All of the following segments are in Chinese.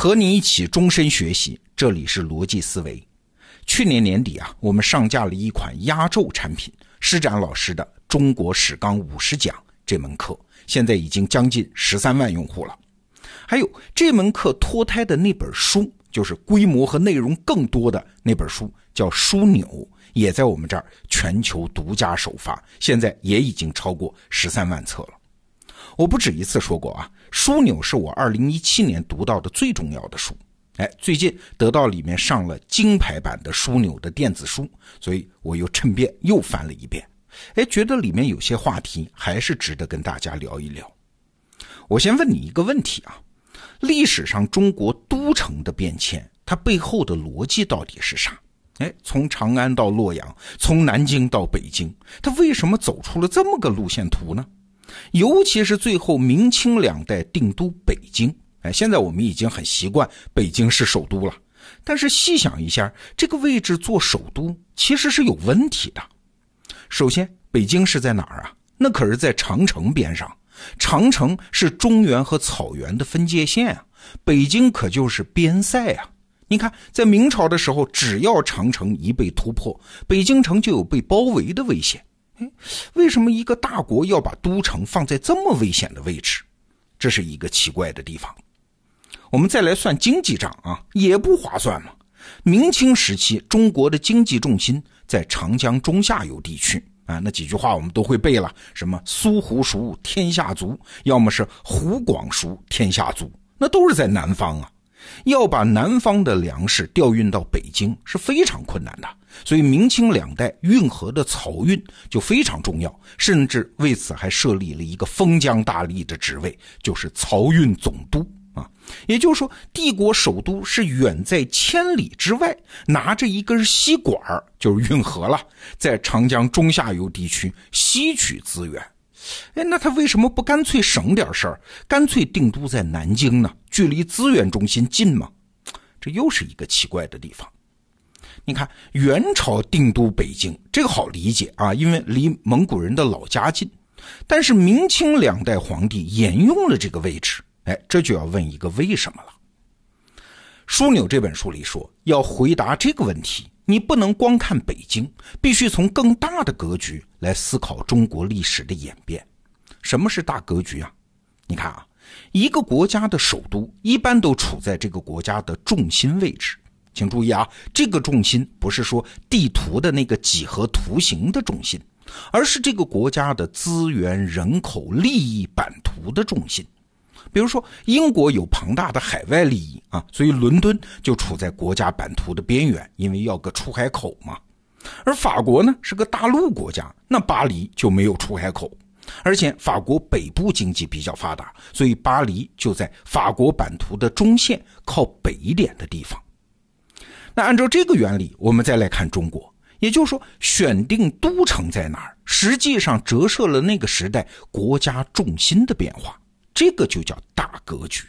和你一起终身学习，这里是逻辑思维。去年年底啊，我们上架了一款压轴产品——施展老师的《中国史纲五十讲》这门课，现在已经将近十三万用户了。还有这门课脱胎的那本书，就是规模和内容更多的那本书，叫《枢纽》，也在我们这儿全球独家首发，现在也已经超过十三万册了。我不止一次说过啊，《枢纽》是我二零一七年读到的最重要的书。哎，最近得到里面上了金牌版的《枢纽》的电子书，所以我又趁便又翻了一遍。哎，觉得里面有些话题还是值得跟大家聊一聊。我先问你一个问题啊。历史上中国都城的变迁，它背后的逻辑到底是啥？哎，从长安到洛阳，从南京到北京，它为什么走出了这么个路线图呢？尤其是最后明清两代定都北京，哎，现在我们已经很习惯北京是首都了。但是细想一下，这个位置做首都其实是有问题的。首先，北京是在哪儿啊？那可是在长城边上。长城是中原和草原的分界线啊，北京可就是边塞啊。你看，在明朝的时候，只要长城一被突破，北京城就有被包围的危险。为什么一个大国要把都城放在这么危险的位置？这是一个奇怪的地方。我们再来算经济账啊，也不划算嘛。明清时期，中国的经济重心在长江中下游地区。啊，那几句话我们都会背了，什么苏湖熟，天下足；要么是湖广熟，天下足，那都是在南方啊。要把南方的粮食调运到北京是非常困难的，所以明清两代运河的漕运就非常重要，甚至为此还设立了一个封疆大吏的职位，就是漕运总督啊。也就是说，帝国首都是远在千里之外，拿着一根吸管就是运河了，在长江中下游地区吸取资源。哎，那他为什么不干脆省点事儿，干脆定都在南京呢？距离资源中心近吗？这又是一个奇怪的地方。你看，元朝定都北京，这个好理解啊，因为离蒙古人的老家近。但是明清两代皇帝沿用了这个位置。哎，这就要问一个为什么了。《枢纽》这本书里说，要回答这个问题，你不能光看北京，必须从更大的格局来思考中国历史的演变。什么是大格局啊？你看啊，一个国家的首都一般都处在这个国家的重心位置。请注意啊，这个重心不是说地图的那个几何图形的重心，而是这个国家的资源、人口、利益版图的重心。比如说，英国有庞大的海外利益啊，所以伦敦就处在国家版图的边缘，因为要个出海口嘛。而法国呢是个大陆国家，那巴黎就没有出海口，而且法国北部经济比较发达，所以巴黎就在法国版图的中线靠北一点的地方。那按照这个原理，我们再来看中国，也就是说，选定都城在哪儿，实际上折射了那个时代国家重心的变化。这个就叫大格局。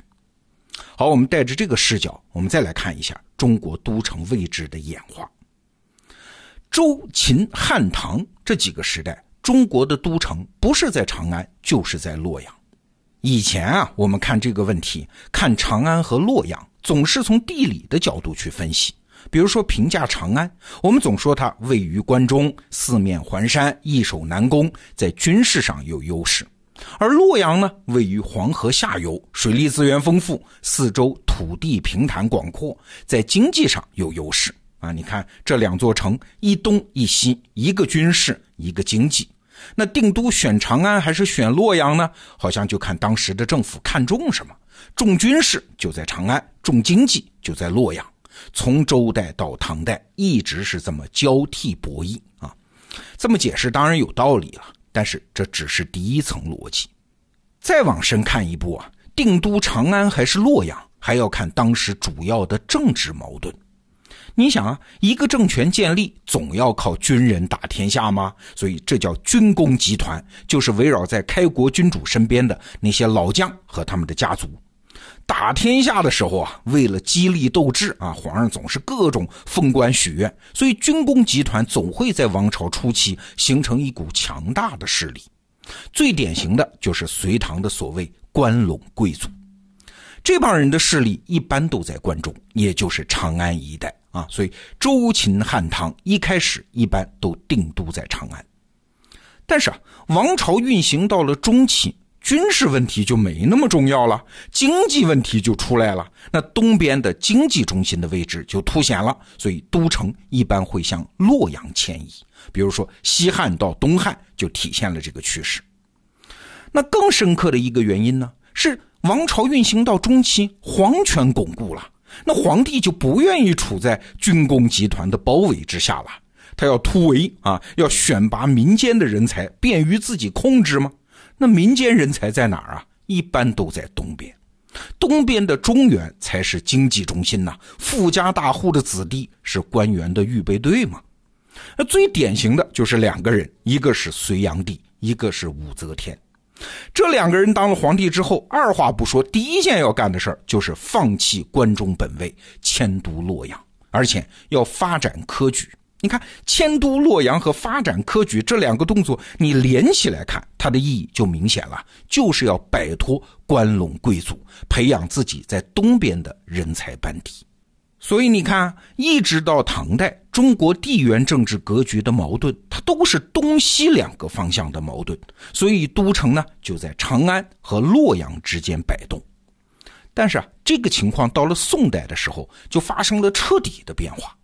好，我们带着这个视角，我们再来看一下中国都城位置的演化。周、秦、汉、唐这几个时代，中国的都城不是在长安，就是在洛阳。以前啊，我们看这个问题，看长安和洛阳，总是从地理的角度去分析。比如说评价长安，我们总说它位于关中，四面环山，易守难攻，在军事上有优势。而洛阳呢，位于黄河下游，水利资源丰富，四周土地平坦广阔，在经济上有优势啊！你看这两座城，一东一西，一个军事，一个经济。那定都选长安还是选洛阳呢？好像就看当时的政府看重什么，重军事就在长安，重经济就在洛阳。从周代到唐代，一直是这么交替博弈啊！这么解释当然有道理了。但是这只是第一层逻辑，再往深看一步啊，定都长安还是洛阳，还要看当时主要的政治矛盾。你想啊，一个政权建立总要靠军人打天下吗？所以这叫军工集团，就是围绕在开国君主身边的那些老将和他们的家族。打天下的时候啊，为了激励斗志啊，皇上总是各种封官许愿，所以军工集团总会在王朝初期形成一股强大的势力。最典型的就是隋唐的所谓关陇贵族。这帮人的势力一般都在关中，也就是长安一带啊。所以周秦汉唐一开始一般都定都在长安。但是啊，王朝运行到了中期。军事问题就没那么重要了，经济问题就出来了。那东边的经济中心的位置就凸显了，所以都城一般会向洛阳迁移。比如说西汉到东汉就体现了这个趋势。那更深刻的一个原因呢，是王朝运行到中期，皇权巩固了，那皇帝就不愿意处在军工集团的包围之下了，他要突围啊，要选拔民间的人才，便于自己控制吗？那民间人才在哪儿啊？一般都在东边，东边的中原才是经济中心呐。富家大户的子弟是官员的预备队嘛。那最典型的就是两个人，一个是隋炀帝，一个是武则天。这两个人当了皇帝之后，二话不说，第一件要干的事儿就是放弃关中本位，迁都洛阳，而且要发展科举。你看，迁都洛阳和发展科举这两个动作，你连起来看，它的意义就明显了，就是要摆脱关陇贵族，培养自己在东边的人才班底。所以你看，一直到唐代，中国地缘政治格局的矛盾，它都是东西两个方向的矛盾。所以都城呢，就在长安和洛阳之间摆动。但是啊，这个情况到了宋代的时候，就发生了彻底的变化。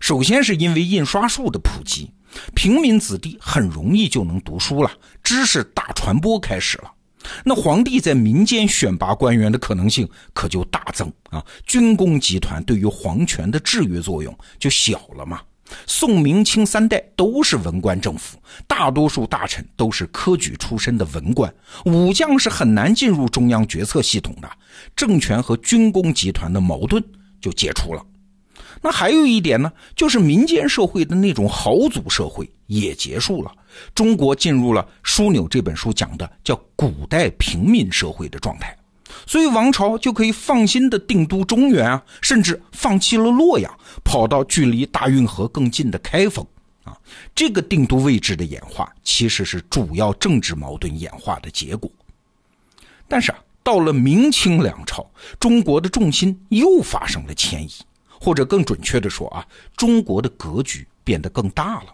首先是因为印刷术的普及，平民子弟很容易就能读书了，知识大传播开始了。那皇帝在民间选拔官员的可能性可就大增啊，军工集团对于皇权的制约作用就小了嘛。宋明清三代都是文官政府，大多数大臣都是科举出身的文官，武将是很难进入中央决策系统的，政权和军工集团的矛盾就解除了。那还有一点呢，就是民间社会的那种豪族社会也结束了，中国进入了枢纽这本书讲的叫古代平民社会的状态，所以王朝就可以放心的定都中原啊，甚至放弃了洛阳，跑到距离大运河更近的开封啊。这个定都位置的演化，其实是主要政治矛盾演化的结果。但是啊，到了明清两朝，中国的重心又发生了迁移。或者更准确的说啊，中国的格局变得更大了。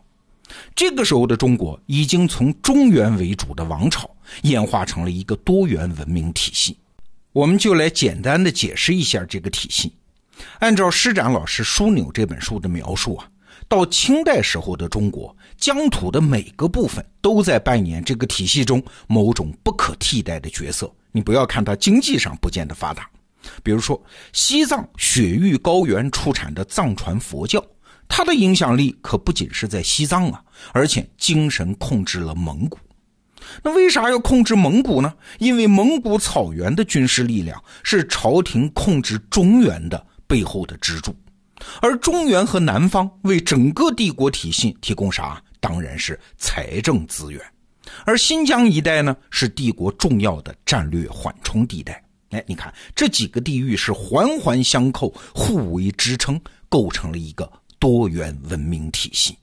这个时候的中国已经从中原为主的王朝演化成了一个多元文明体系。我们就来简单的解释一下这个体系。按照施展老师《枢纽》这本书的描述啊，到清代时候的中国，疆土的每个部分都在扮演这个体系中某种不可替代的角色。你不要看它经济上不见得发达。比如说，西藏雪域高原出产的藏传佛教，他的影响力可不仅是在西藏啊，而且精神控制了蒙古。那为啥要控制蒙古呢？因为蒙古草原的军事力量是朝廷控制中原的背后的支柱，而中原和南方为整个帝国体系提供啥？当然是财政资源。而新疆一带呢，是帝国重要的战略缓冲地带。哎，你看这几个地域是环环相扣，互为支撑，构成了一个多元文明体系。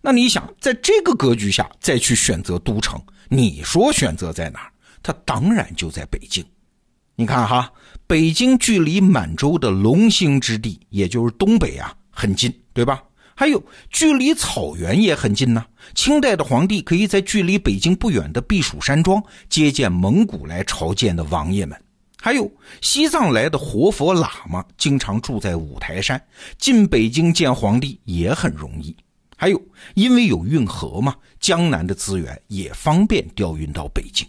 那你想，在这个格局下再去选择都城，你说选择在哪儿？它当然就在北京。你看哈，北京距离满洲的龙兴之地，也就是东北啊，很近，对吧？还有距离草原也很近呢。清代的皇帝可以在距离北京不远的避暑山庄接见蒙古来朝见的王爷们。还有西藏来的活佛喇嘛，经常住在五台山，进北京见皇帝也很容易。还有，因为有运河嘛，江南的资源也方便调运到北京。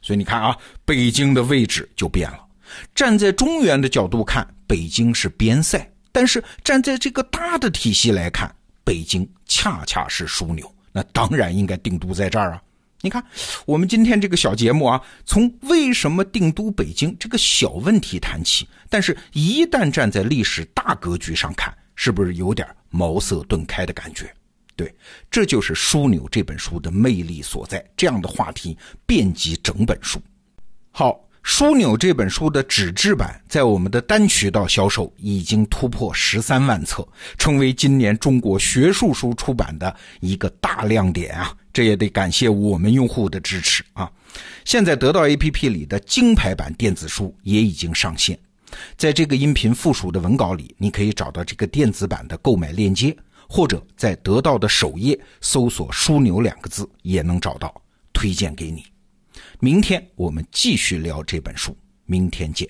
所以你看啊，北京的位置就变了。站在中原的角度看，北京是边塞；但是站在这个大的体系来看，北京恰恰是枢纽。那当然应该定都在这儿啊。你看，我们今天这个小节目啊，从为什么定都北京这个小问题谈起，但是一旦站在历史大格局上看，是不是有点茅塞顿开的感觉？对，这就是《枢纽》这本书的魅力所在。这样的话题遍及整本书。好。《枢纽》这本书的纸质版在我们的单渠道销售已经突破十三万册，成为今年中国学术书出版的一个大亮点啊！这也得感谢我们用户的支持啊！现在得到 APP 里的金牌版电子书也已经上线，在这个音频附属的文稿里，你可以找到这个电子版的购买链接，或者在得到的首页搜索“枢纽”两个字也能找到，推荐给你。明天我们继续聊这本书，明天见。